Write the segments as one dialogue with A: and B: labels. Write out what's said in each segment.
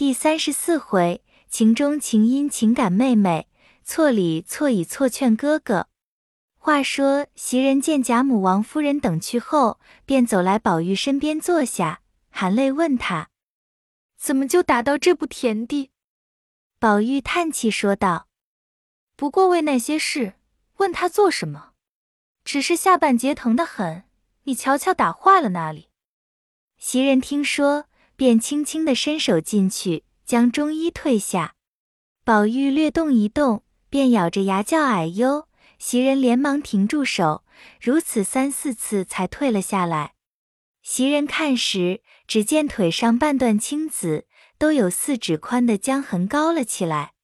A: 第三十四回，情中情因情感妹妹，错里错以错劝哥哥。话说袭人见贾母、王夫人等去后，便走来宝玉身边坐下，含泪问他：“
B: 怎么就打到这步田地？”
A: 宝玉叹气说道：“
B: 不过为那些事，问他做什么？只是下半截疼得很，你瞧瞧打坏了哪里？”
A: 袭人听说。便轻轻的伸手进去，将中衣褪下。宝玉略动一动，便咬着牙叫哎呦！袭人连忙停住手，如此三四次才退了下来。袭人看时，只见腿上半段青紫，都有四指宽的江痕高了起来。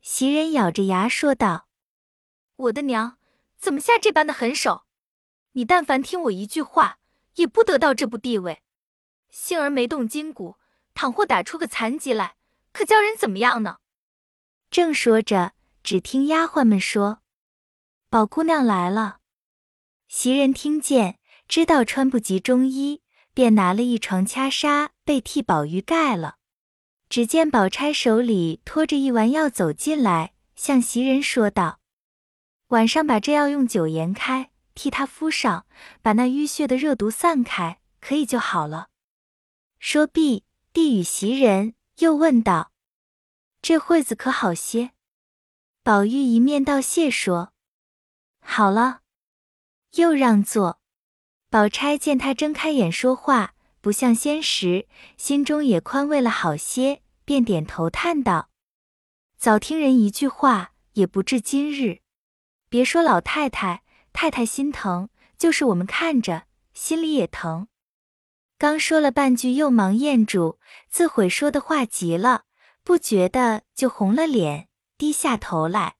A: 袭人咬着牙说道：“
B: 我的娘，怎么下这般的狠手？你但凡听我一句话，也不得到这步地位。”幸而没动筋骨，倘或打出个残疾来，可叫人怎么样呢？
A: 正说着，只听丫鬟们说：“宝姑娘来了。”袭人听见，知道穿不及中衣，便拿了一床掐纱被替宝玉盖了。只见宝钗手里托着一丸药走进来，向袭人说道：“晚上把这药用酒研开，替他敷上，把那淤血的热毒散开，可以就好了。”说毕，递与袭人，又问道：“这会子可好些？”宝玉一面道谢，说：“好了。”又让座。宝钗见他睁开眼说话，不像先时，心中也宽慰了好些，便点头叹道：“早听人一句话，也不至今日。别说老太太、太太心疼，就是我们看着，心里也疼。”刚说了半句，又忙咽住，自悔说的话急了，不觉得就红了脸，低下头来。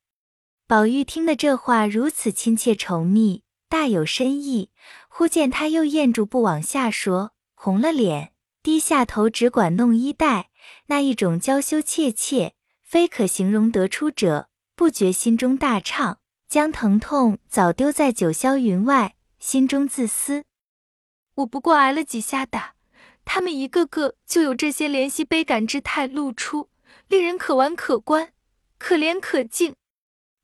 A: 宝玉听得这话如此亲切稠密，大有深意。忽见他又咽住不往下说，红了脸，低下头，只管弄衣带，那一种娇羞怯怯，非可形容得出者，不觉心中大畅，将疼痛早丢在九霄云外，心中自私。
B: 我不过挨了几下打，他们一个个就有这些怜惜悲感之态露出，令人可玩可观，可怜可敬。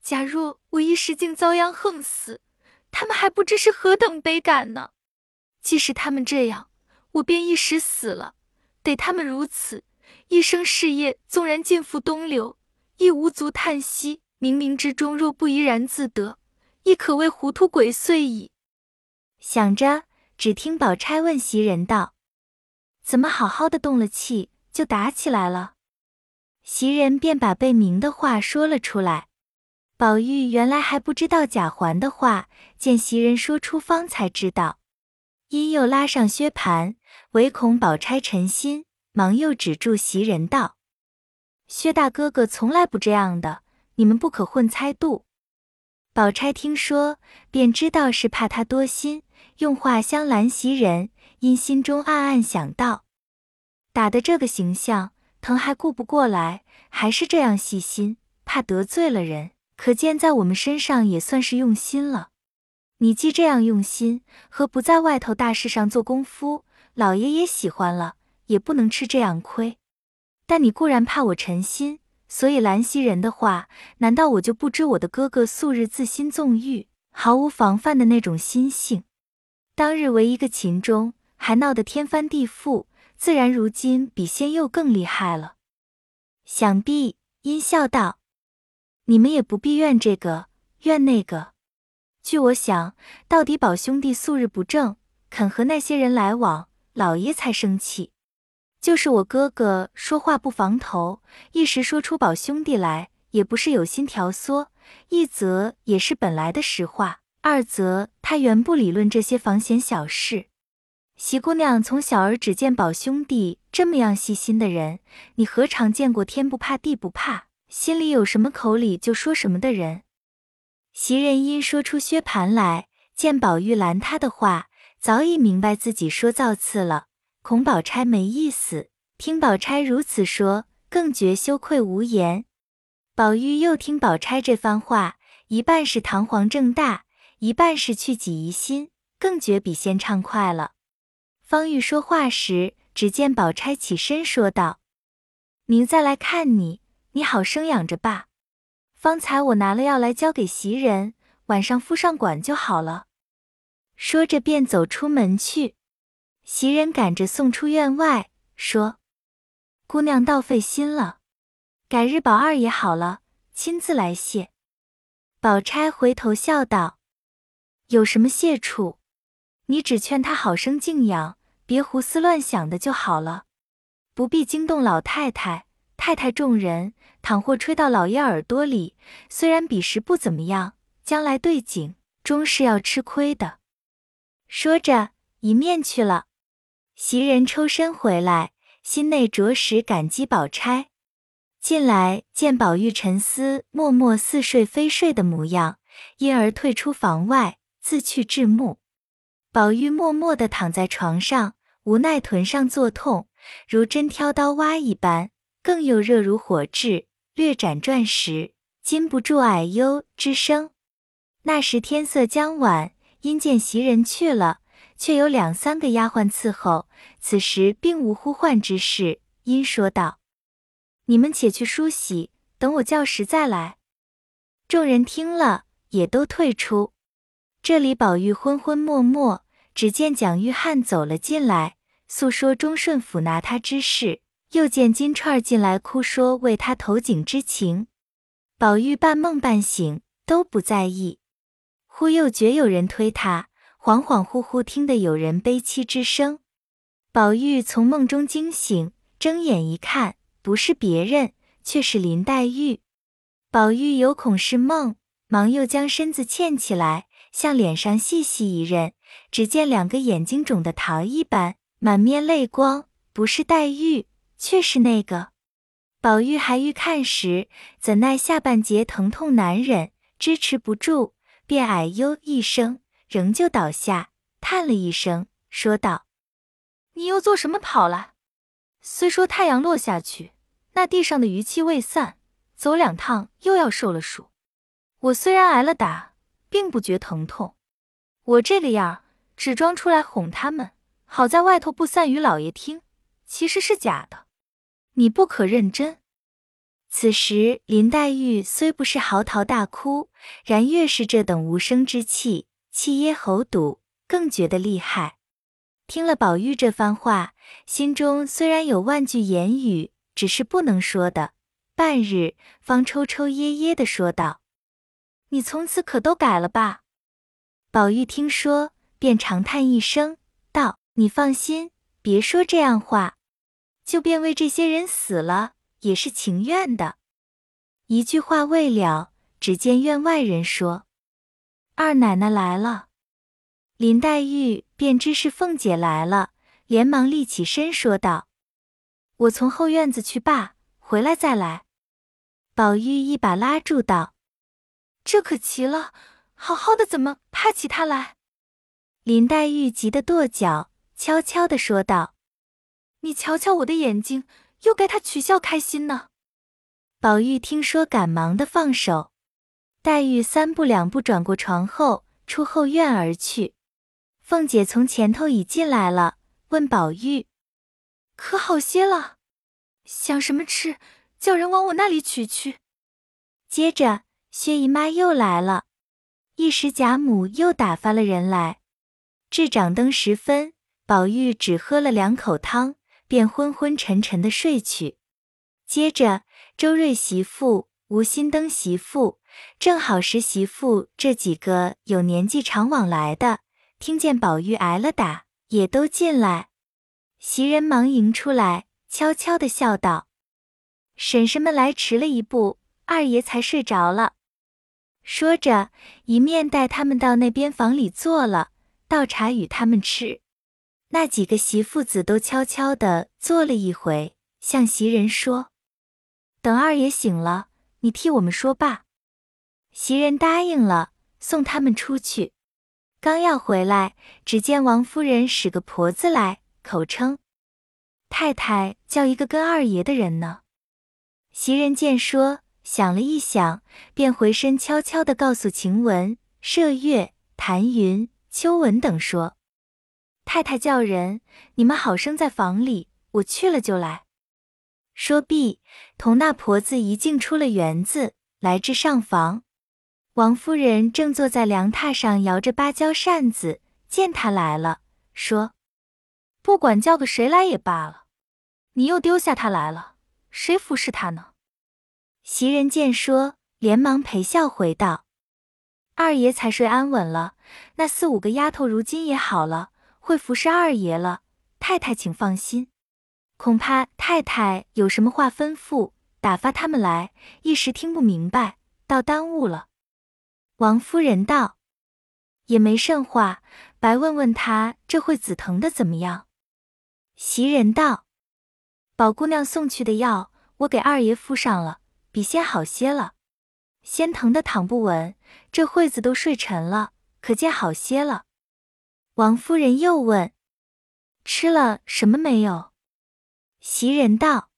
B: 假若我一时竟遭殃横死，他们还不知是何等悲感呢。即使他们这样，我便一时死了，得他们如此，一生事业纵然尽付东流，亦无足叹息。冥冥之中若不怡然自得，亦可谓糊涂鬼祟矣。
A: 想着。只听宝钗问袭人道：“怎么好好的动了气，就打起来了？”袭人便把被明的话说了出来。宝玉原来还不知道贾环的话，见袭人说出，方才知道，因又拉上薛蟠，唯恐宝钗沉心，忙又止住袭人道：“薛大哥哥从来不这样的，你们不可混猜度。”宝钗听说，便知道是怕他多心。用话相拦袭人，因心中暗暗想到：打的这个形象，疼还顾不过来，还是这样细心，怕得罪了人。可见在我们身上也算是用心了。你既这样用心，何不在外头大事上做功夫？老爷也喜欢了，也不能吃这样亏。但你固然怕我沉心，所以兰袭人的话，难道我就不知我的哥哥素日自心纵欲，毫无防范的那种心性？当日为一个秦钟，还闹得天翻地覆，自然如今比先又更厉害了。想必阴笑道：“你们也不必怨这个怨那个。据我想，到底宝兄弟素日不正，肯和那些人来往，老爷才生气。就是我哥哥说话不防头，一时说出宝兄弟来，也不是有心调唆，一则也是本来的实话。”二则他原不理论这些防闲小事。席姑娘从小儿只见宝兄弟这么样细心的人，你何尝见过天不怕地不怕，心里有什么口里就说什么的人？袭人因说出薛蟠来，见宝玉拦他的话，早已明白自己说造次了，恐宝钗没意思。听宝钗如此说，更觉羞愧无言。宝玉又听宝钗这番话，一半是堂皇正大。一半是去己疑心，更觉比先畅快了。方玉说话时，只见宝钗起身说道：“明再来看你，你好生养着吧。方才我拿了药来交给袭人，晚上敷上管就好了。说着便走出门去。袭人赶着送出院外，说：“姑娘倒费心了，改日宝二爷好了，亲自来谢。”宝钗回头笑道：“有什么谢处？你只劝他好生静养，别胡思乱想的就好了，不必惊动老太太、太太众人。倘或吹到老爷耳朵里，虽然彼时不怎么样，将来对景，终是要吃亏的。”说着，一面去了。袭人抽身回来，心内着实感激宝钗。进来见宝玉沉思默默似睡非睡的模样，因而退出房外，自去至暮。宝玉默默地躺在床上，无奈臀上作痛，如针挑刀挖一般，更又热如火炙，略辗转时，禁不住唉呦之声。那时天色将晚，因见袭人去了。却有两三个丫鬟伺候，此时并无呼唤之事，因说道：“你们且去梳洗，等我叫时再来。”众人听了，也都退出。这里宝玉昏昏默默，只见蒋玉菡走了进来，诉说忠顺府拿他之事，又见金钏进来哭说为他投井之情。宝玉半梦半醒，都不在意。忽又觉有人推他。恍恍惚惚听得有人悲戚之声，宝玉从梦中惊醒，睁眼一看，不是别人，却是林黛玉。宝玉有恐是梦，忙又将身子欠起来，向脸上细细一认，只见两个眼睛肿得桃一般，满面泪光，不是黛玉，却是那个。宝玉还欲看时，怎奈下半截疼痛难忍，支持不住，便哎呦一声。仍旧倒下，叹了一声，说道：“
B: 你又做什么跑了？虽说太阳落下去，那地上的余气未散，走两趟又要受了暑。我虽然挨了打，并不觉疼痛。我这个样只装出来哄他们，好在外头不散与老爷听，其实是假的。你不可认真。”
A: 此时林黛玉虽不是嚎啕大哭，然越是这等无声之气。气噎喉堵，更觉得厉害。听了宝玉这番话，心中虽然有万句言语，只是不能说的。半日，方抽抽噎噎的说道：“
B: 你从此可都改了吧？”
A: 宝玉听说，便长叹一声，道：“你放心，别说这样话，就便为这些人死了，也是情愿的。”一句话未了，只见院外人说。二奶奶来了，林黛玉便知是凤姐来了，连忙立起身说道：“我从后院子去罢，回来再来。”宝玉一把拉住道：“
B: 这可奇了，好好的怎么怕起他来？”
A: 林黛玉急得跺脚，悄悄的说道：“
B: 你瞧瞧我的眼睛，又该他取笑开心呢。”
A: 宝玉听说，赶忙的放手。黛玉三步两步转过床后，出后院而去。凤姐从前头已进来了，问宝玉：“
B: 可好些了？想什么吃？叫人往我那里取去。”
A: 接着薛姨妈又来了，一时贾母又打发了人来。至掌灯时分，宝玉只喝了两口汤，便昏昏沉沉的睡去。接着周瑞媳妇、吴心登媳妇。正好十媳妇这几个有年纪常往来的，听见宝玉挨了打，也都进来。袭人忙迎出来，悄悄的笑道：“婶婶们来迟了一步，二爷才睡着了。”说着，一面带他们到那边房里坐了，倒茶与他们吃。那几个媳妇子都悄悄的坐了一回，向袭人说：“等二爷醒了，你替我们说罢。”袭人答应了，送他们出去。刚要回来，只见王夫人使个婆子来，口称太太叫一个跟二爷的人呢。袭人见说，想了一想，便回身悄悄的告诉晴雯、麝月、谭云、秋纹等说：“太太叫人，你们好生在房里，我去了就来。”说毕，同那婆子一径出了园子，来至上房。王夫人正坐在凉榻上摇着芭蕉扇子，见他来了，说：“
B: 不管叫个谁来也罢了，你又丢下他来了，谁服侍他呢？”
A: 袭人见说，连忙陪笑回道：“二爷才睡安稳了，那四五个丫头如今也好了，会服侍二爷了。太太请放心。”恐怕太太有什么话吩咐，打发他们来，一时听不明白，倒耽误了。王夫人道：“也没甚话，白问问他这会紫疼的怎么样。”袭人道：“宝姑娘送去的药，我给二爷敷上了，比先好些了。先疼的躺不稳，这会子都睡沉了，可见好些了。”王夫人又问：“吃了什么没有？”袭人道：“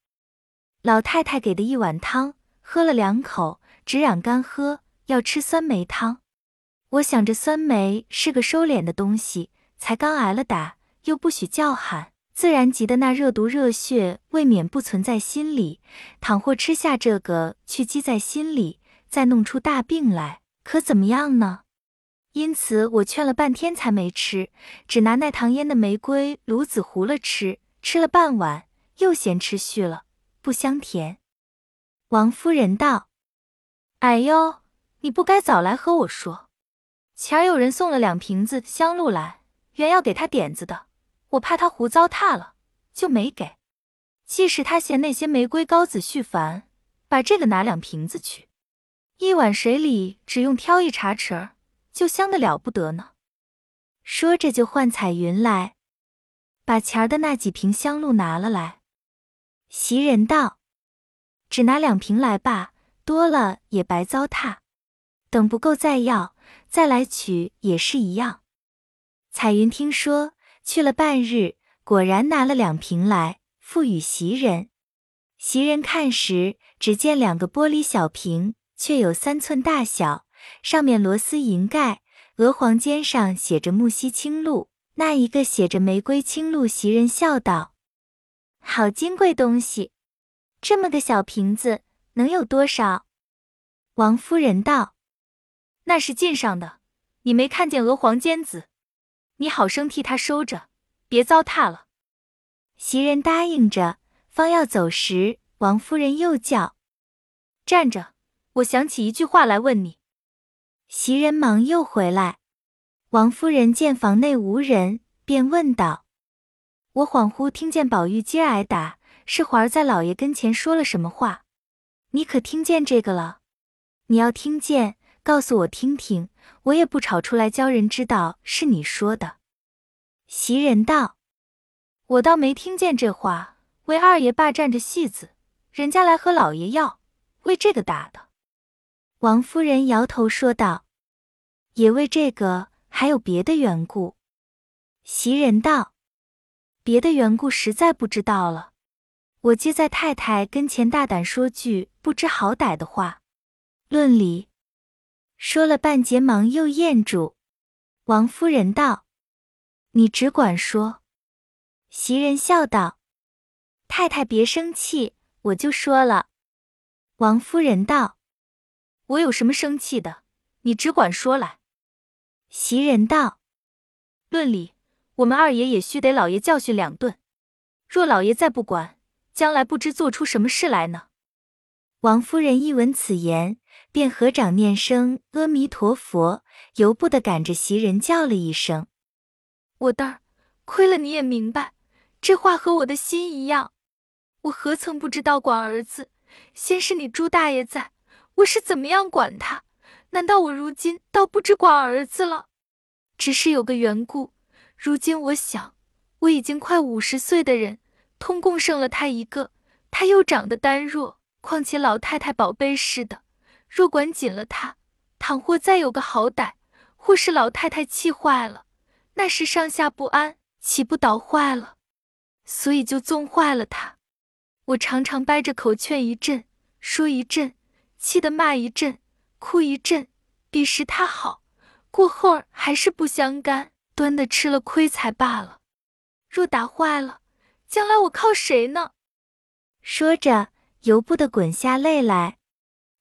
A: 老太太给的一碗汤，喝了两口，只嚷干喝，要吃酸梅汤。我想着酸梅是个收敛的东西，才刚挨了打，又不许叫喊，自然急得那热毒热血未免不存在心里。倘或吃下这个去积在心里，再弄出大病来，可怎么样呢？因此我劝了半天才没吃，只拿那糖腌的玫瑰芦子糊了吃，吃了半碗。”又嫌吃续了，不香甜。王夫人道：“哎呦，你不该早来和我说。前儿有人送了两瓶子香露来，原要给他点子的，我怕他胡糟蹋了，就没给。即使他嫌那些玫瑰膏子续烦，把这个拿两瓶子去，一碗水里只用挑一茶匙儿，就香的了不得呢。”说着就唤彩云来，把前儿的那几瓶香露拿了来。袭人道：“只拿两瓶来罢，多了也白糟蹋。等不够再要，再来取也是一样。”彩云听说，去了半日，果然拿了两瓶来，付与袭人。袭人看时，只见两个玻璃小瓶，却有三寸大小，上面螺丝银盖，鹅黄尖上写着木樨清露，那一个写着玫瑰清露。袭人笑道。好金贵东西，这么个小瓶子能有多少？王夫人道：“那是进上的，你没看见鹅黄尖子？你好生替他收着，别糟蹋了。”袭人答应着，方要走时，王夫人又叫：“站着！我想起一句话来问你。”袭人忙又回来，王夫人见房内无人，便问道。我恍惚听见宝玉今儿挨打，是环儿在老爷跟前说了什么话？你可听见这个了？你要听见，告诉我听听，我也不吵出来，教人知道是你说的。袭人道：“我倒没听见这话，为二爷霸占着戏子，人家来和老爷要，为这个打的。”王夫人摇头说道：“也为这个，还有别的缘故。”袭人道。别的缘故实在不知道了。我接在太太跟前大胆说句不知好歹的话，论理说了半截，忙又咽住。王夫人道：“你只管说。”袭人笑道：“太太别生气，我就说了。”王夫人道：“我有什么生气的？你只管说来。”袭人道：“论理。”我们二爷也须得老爷教训两顿，若老爷再不管，将来不知做出什么事来呢。王夫人一闻此言，便合掌念声阿弥陀佛，由不得赶着袭人叫了一声：“
B: 我的儿，亏了你也明白，这话和我的心一样。我何曾不知道管儿子？先是你朱大爷在，我是怎么样管他？难道我如今倒不知管儿子了？只是有个缘故。”如今我想，我已经快五十岁的人，通共剩了他一个，他又长得单弱，况且老太太宝贝似的，若管紧了他，倘或再有个好歹，或是老太太气坏了，那时上下不安，岂不倒坏了？所以就纵坏了他。我常常掰着口劝一阵，说一阵，气得骂一阵，哭一阵，彼时他好，过后儿还是不相干。端的吃了亏才罢了，若打坏了，将来我靠谁呢？
A: 说着，由不得滚下泪来。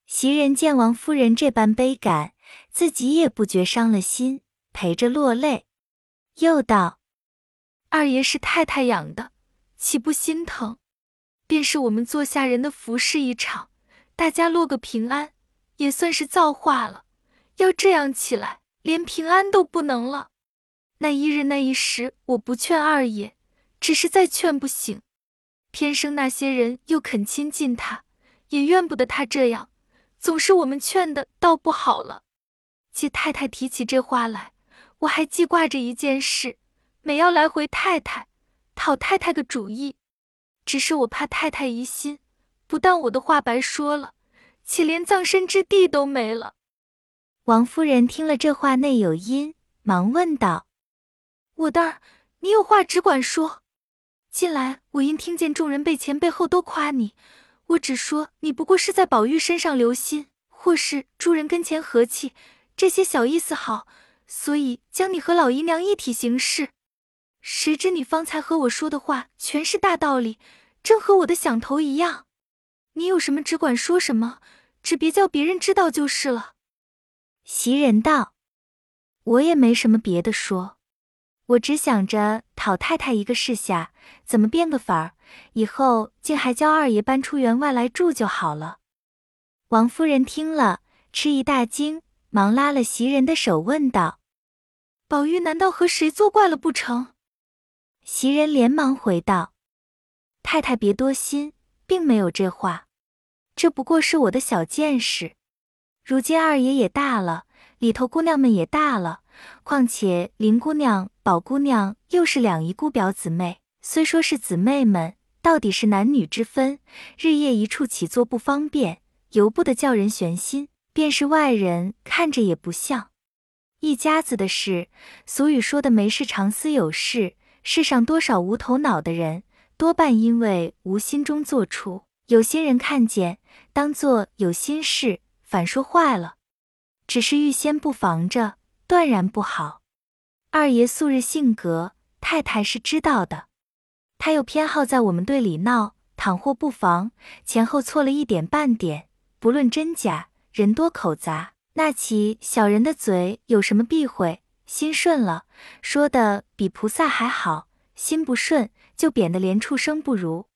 A: 袭人见王夫人这般悲感，自己也不觉伤了心，陪着落泪，又道：“
B: 二爷是太太养的，岂不心疼？便是我们做下人的服侍一场，大家落个平安，也算是造化了。要这样起来，连平安都不能了。那一日那一时，我不劝二爷，只是再劝不醒，偏生那些人又肯亲近他，也怨不得他这样。”总是我们劝的，倒不好了。接太太提起这话来，我还记挂着一件事，每要来回太太，讨太太个主意。只是我怕太太疑心，不但我的话白说了，且连葬身之地都没了。
A: 王夫人听了这话内有因，忙问道：“
B: 我的儿，你有话只管说。近来我因听见众人背前背后都夸你。”我只说你不过是在宝玉身上留心，或是诸人跟前和气，这些小意思好，所以将你和老姨娘一体行事。谁知你方才和我说的话全是大道理，正和我的想头一样。你有什么只管说什么，只别叫别人知道就是了。
A: 袭人道：“我也没什么别的说，我只想着讨太太一个示下，怎么变个法儿。”以后竟还叫二爷搬出园外来住就好了。王夫人听了，吃一大惊，忙拉了袭人的手，问道：“
B: 宝玉难道和谁作怪了不成？”
A: 袭人连忙回道：“太太别多心，并没有这话，这不过是我的小见识。如今二爷也大了，里头姑娘们也大了，况且林姑娘、宝姑娘又是两姨姑表姊妹。”虽说是姊妹们，到底是男女之分，日夜一处起坐不方便，由不得叫人悬心。便是外人看着也不像一家子的事。俗语说的没事常思有事，世上多少无头脑的人，多半因为无心中做出，有心人看见，当做有心事，反说坏了。只是预先不防着，断然不好。二爷素日性格，太太是知道的。他又偏好在我们队里闹，倘或不防前后错了一点半点，不论真假，人多口杂，那起小人的嘴有什么避讳？心顺了，说的比菩萨还好；心不顺，就贬得连畜生不如。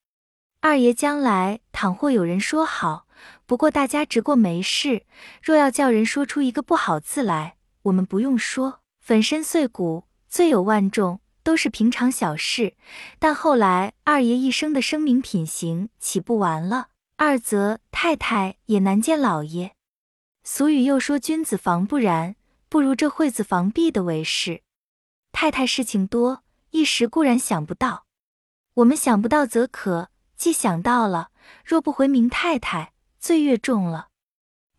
A: 二爷将来倘或有人说好，不过大家直过没事；若要叫人说出一个不好字来，我们不用说，粉身碎骨，罪有万重。都是平常小事，但后来二爷一生的生名品行岂不完了？二则太太也难见老爷。俗语又说君子防不然，不如这惠子防弊的为是。太太事情多，一时固然想不到。我们想不到则可，既想到了，若不回明太太，罪越重了。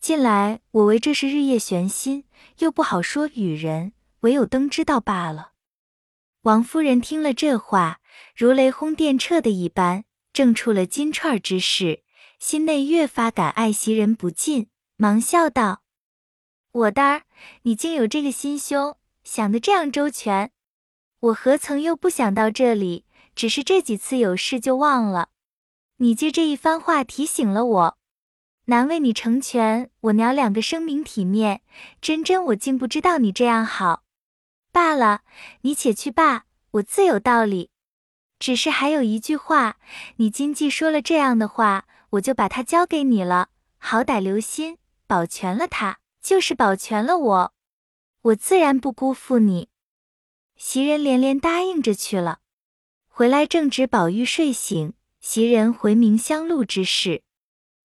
A: 近来我为这事日夜悬心，又不好说与人，唯有灯知道罢了。王夫人听了这话，如雷轰电掣的一般，正触了金钏之事，心内越发感爱袭人不尽，忙笑道：“我的儿，你竟有这个心胸，想得这样周全。我何曾又不想到这里？只是这几次有事就忘了。你借这一番话提醒了我，难为你成全我娘两个声名体面，真真我竟不知道你这样好。”罢了，你且去罢，我自有道理。只是还有一句话，你今既说了这样的话，我就把它交给你了。好歹留心保全了他，就是保全了我，我自然不辜负你。袭人连连答应着去了。回来正值宝玉睡醒，袭人回明香露之事，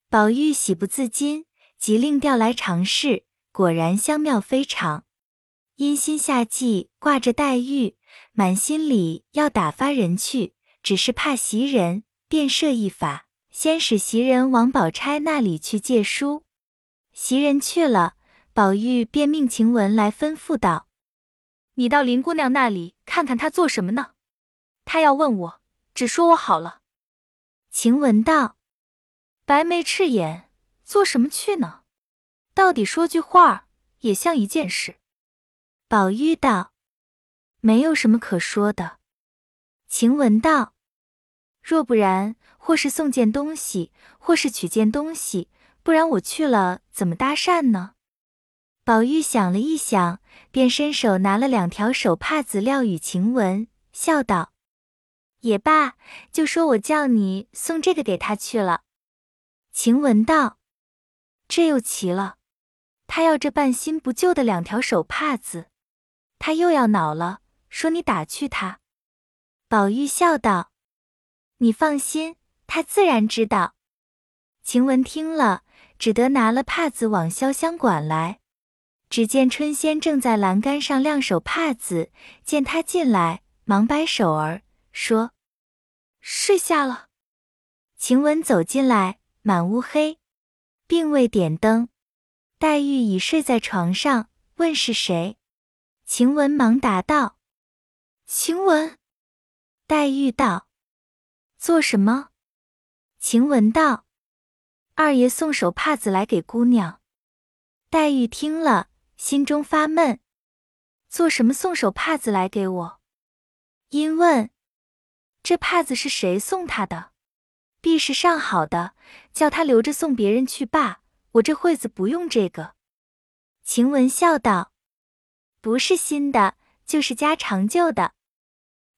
A: 宝玉喜不自禁，即令调来尝试，果然香妙非常。因心下计挂着黛玉，满心里要打发人去，只是怕袭人，便设一法，先使袭人往宝钗那里去借书。袭人去了，宝玉便命晴雯来吩咐道：“
B: 你到林姑娘那里看看她做什么呢？她要问我，只说我好了。”
A: 晴雯道：“
B: 白眉赤眼，做什么去呢？到底说句话，也像一件事。”
A: 宝玉道：“没有什么可说的。”晴雯道：“若不然，或是送件东西，或是取件东西，不然我去了怎么搭讪呢？”宝玉想了一想，便伸手拿了两条手帕子撂与晴雯，笑道：“也罢，就说我叫你送这个给他去了。”晴雯道：“这又奇了，他要这半新不旧的两条手帕子，他又要恼了，说你打趣他。”宝玉笑道：“你放心，他自然知道。”晴雯听了，只得拿了帕子往潇湘馆来。只见春仙正在栏杆上晾手帕子，见他进来，忙摆手儿说：“
B: 睡下了。”
A: 晴雯走进来，满屋黑，并未点灯。黛玉已睡在床上，问是谁。晴雯忙答道：“
B: 晴雯。”
A: 黛玉道：“做什么？”晴雯道：“二爷送手帕子来给姑娘。”黛玉听了。心中发闷，做什么送手帕子来给我？因问：“这帕子是谁送他的？必是上好的，叫他留着送别人去罢。我这会子不用这个。”晴雯笑道：“不是新的，就是家常旧的。”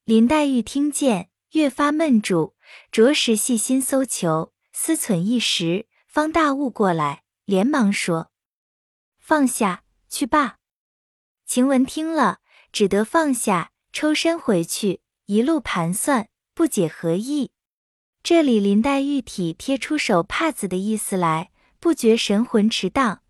A: 林黛玉听见，越发闷住，着实细心搜求，思忖一时，方大悟过来，连忙说：“放下。”去罢。晴雯听了，只得放下，抽身回去，一路盘算，不解何意。这里林黛玉体贴出手帕子的意思来，不觉神魂迟荡。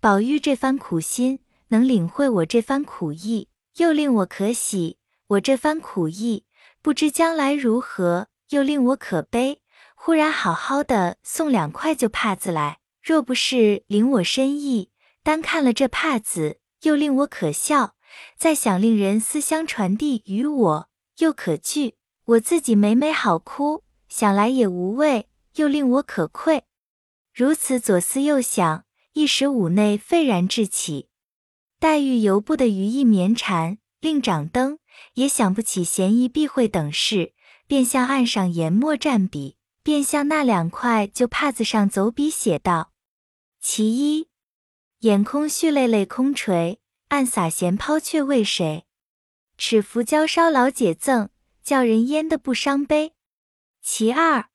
A: 宝玉这番苦心，能领会我这番苦意，又令我可喜；我这番苦意，不知将来如何，又令我可悲。忽然好好的送两块旧帕子来，若不是领我深意。单看了这帕子，又令我可笑；再想令人思乡传递与我，又可惧。我自己每每好哭，想来也无味，又令我可愧。如此左思右想，一时五内沸然至起。黛玉由不得余意绵缠，另掌灯，也想不起嫌疑避讳等事，便向案上研墨蘸笔，便向那两块旧帕子上走笔写道：“其一。”眼空蓄泪泪空垂，暗洒闲抛却为谁？尺幅娇烧老姐赠，叫人焉得不伤悲？其二，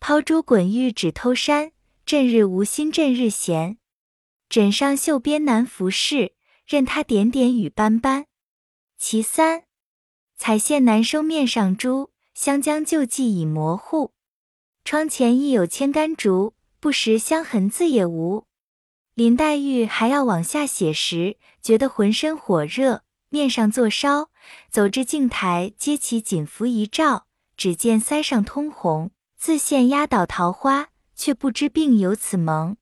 A: 抛珠滚玉只偷山，阵日无心阵日闲。枕上绣边难服饰，任他点点雨斑斑。其三，彩线难收面上珠，香将旧迹已模糊。窗前亦有千竿竹，不识香痕字也无。林黛玉还要往下写时，觉得浑身火热，面上作烧，走至镜台，揭起锦服一照，只见腮上通红，自现压倒桃花，却不知病由此萌。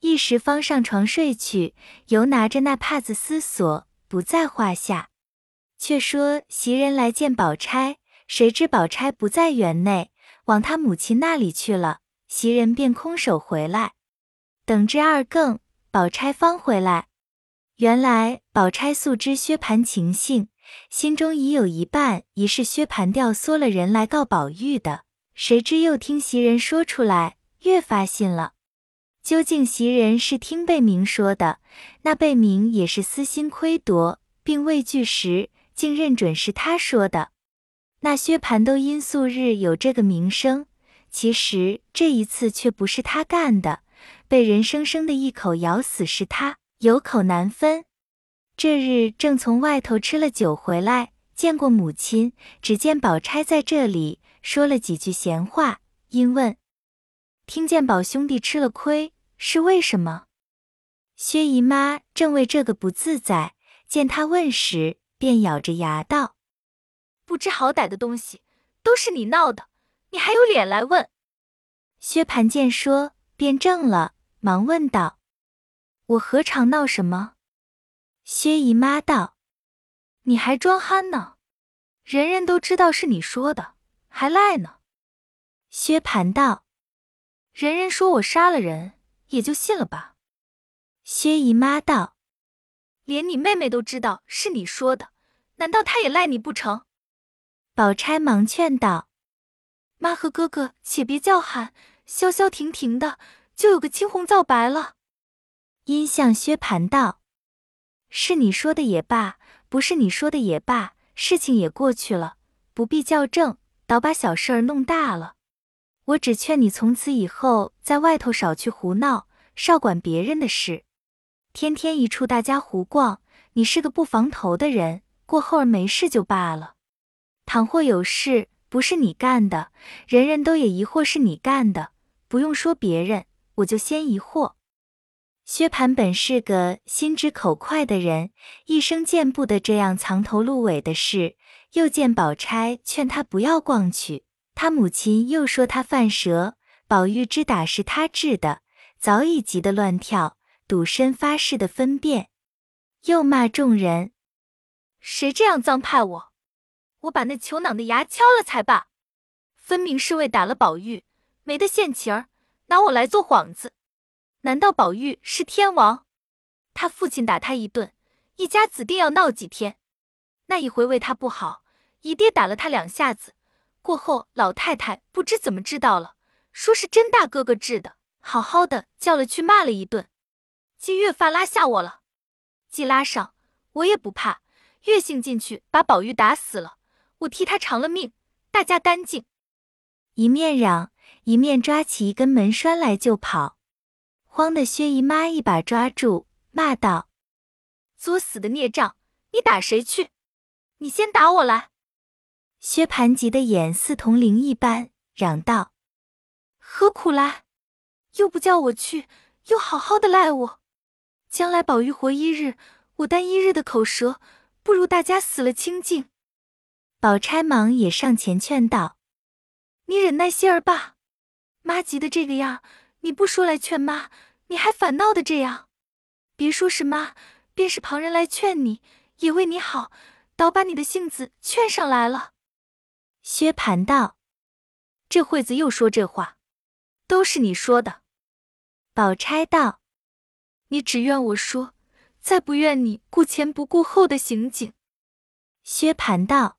A: 一时方上床睡去，犹拿着那帕子思索，不在话下。却说袭人来见宝钗，谁知宝钗不在园内，往她母亲那里去了，袭人便空手回来。等至二更，宝钗方回来。原来宝钗素知薛蟠情性，心中已有一半疑是薛蟠调唆了人来告宝玉的。谁知又听袭人说出来，越发信了。究竟袭人是听贝明说的，那贝明也是私心窥夺，并未据实，竟认准是他说的。那薛蟠都因素日有这个名声，其实这一次却不是他干的。被人生生的一口咬死是他，有口难分。这日正从外头吃了酒回来，见过母亲，只见宝钗在这里，说了几句闲话，因问：“听见宝兄弟吃了亏，是为什么？”薛姨妈正为这个不自在，见他问时，便咬着牙道：“
B: 不知好歹的东西，都是你闹的，你还有脸来问？”
A: 薛蟠见说，便怔了。忙问道：“我何尝闹什么？”薛姨妈道：“
B: 你还装憨呢，人人都知道是你说的，还赖呢。”
A: 薛蟠道：“
B: 人人说我杀了人，也就信了吧。”
A: 薛姨妈道：“
B: 连你妹妹都知道是你说的，难道她也赖你不成？”
A: 宝钗忙劝道：“
B: 妈和哥哥且别叫喊，消消停停的，就有个青红皂白了。
A: 因向薛蟠道：“是你说的也罢，不是你说的也罢，事情也过去了，不必较正，倒把小事儿弄大了。我只劝你从此以后在外头少去胡闹，少管别人的事。天天一处大家胡逛，你是个不防头的人，过后儿没事就罢了。倘或有事，不是你干的，人人都也疑惑是你干的，不用说别人，我就先疑惑。薛蟠本是个心直口快的人，一生见不得这样藏头露尾的事。又见宝钗劝他不要逛去，他母亲又说他犯蛇，宝玉知打是他治的，早已急得乱跳，赌身发誓的分辨，又骂众人：
B: 谁这样脏派我？我把那球囊的牙敲了才罢！分明是为打了宝玉，没得现情儿，拿我来做幌子。难道宝玉是天王？他父亲打他一顿，一家子定要闹几天。那一回为他不好，姨爹打了他两下子，过后老太太不知怎么知道了，说是甄大哥哥治的，好好的叫了去骂了一顿。既越发拉下我了，既拉上我也不怕，越性进去把宝玉打死了。我替他偿了命，大家干净。
A: 一面嚷，一面抓起一根门栓来就跑，慌的薛姨妈一把抓住，骂道：“
B: 作死的孽障，你打谁去？你先打我来！”
A: 薛蟠急得眼似铜铃一般，嚷道：“
B: 何苦来？又不叫我去，又好好的赖我。将来宝玉活一日，我担一日的口舌，不如大家死了清净。”
A: 宝钗忙也上前劝道：“
B: 你忍耐些儿吧，妈急得这个样，你不说来劝妈，你还反闹的这样。别说是妈，便是旁人来劝你，也为你好，倒把你的性子劝上来了。”
A: 薛蟠道：“
B: 这会子又说这话，都是你说的。”
A: 宝钗道：“
B: 你只怨我说，再不怨你顾前不顾后的行径。”
A: 薛蟠道。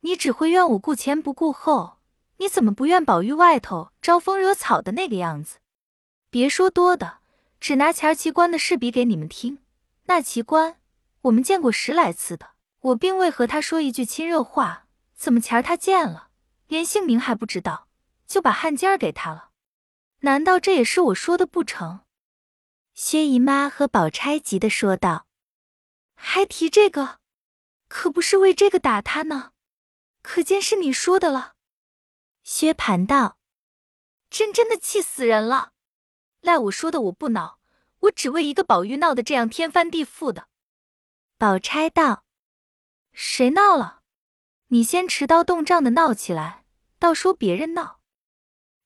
B: 你只会怨我顾前不顾后，你怎么不怨宝玉外头招风惹草的那个样子？别说多的，只拿前儿奇观的事比给你们听。那奇观我们见过十来次的，我并未和他说一句亲热话，怎么前儿他见了，连姓名还不知道，就把汉奸儿给他了？难道这也是我说的不成？
A: 薛姨妈和宝钗急的说道：“
B: 还提这个，可不是为这个打他呢。”可见是你说的了，
A: 薛蟠道：“
B: 真真的气死人了！赖我说的，我不恼，我只为一个宝玉闹得这样天翻地覆的。”
A: 宝钗道：“
B: 谁闹了？你先持刀动杖的闹起来，倒说别人闹。”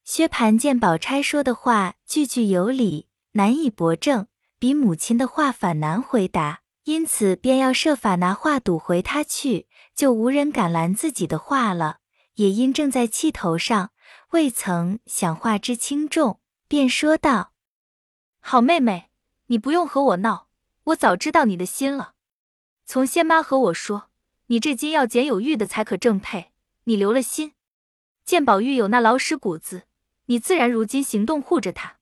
A: 薛蟠见宝钗说的话句句有理，难以驳正，比母亲的话反难回答，因此便要设法拿话堵回他去。就无人敢拦自己的话了，也因正在气头上，未曾想话之轻重，便说道：“
B: 好妹妹，你不用和我闹，我早知道你的心了。从仙妈和我说，你这金要捡有玉的才可正配，你留了心。见宝玉有那老屎骨子，你自然如今行动护着他。”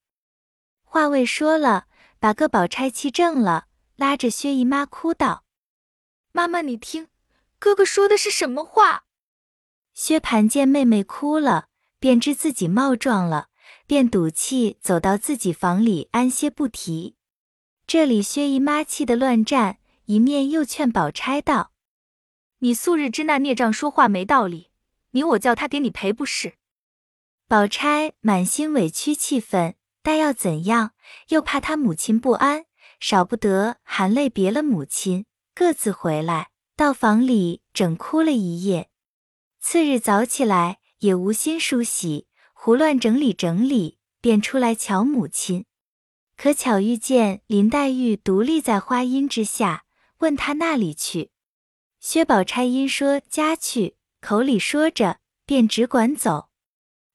A: 话未说了，把个宝钗气正了，拉着薛姨妈哭道：“
B: 妈妈，你听。”哥哥说的是什么话？
A: 薛蟠见妹妹哭了，便知自己冒撞了，便赌气走到自己房里安歇不提。这里薛姨妈气得乱战，一面又劝宝钗道：“
B: 你素日知那孽障说话没道理，你我叫他给你赔不是？”
A: 宝钗满心委屈气愤，但要怎样？又怕他母亲不安，少不得含泪别了母亲，各自回来。到房里整哭了一夜，次日早起来也无心梳洗，胡乱整理整理，便出来瞧母亲。可巧遇见林黛玉独立在花荫之下，问他那里去。薛宝钗因说家去，口里说着，便只管走。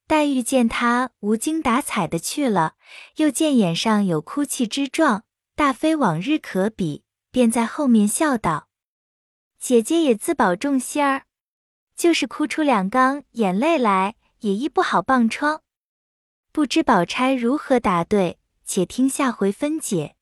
A: 黛玉见他无精打采的去了，又见眼上有哭泣之状，大非往日可比，便在后面笑道。姐姐也自保重些儿，就是哭出两缸眼泪来，也医不好棒疮。不知宝钗如何答对，且听下回分解。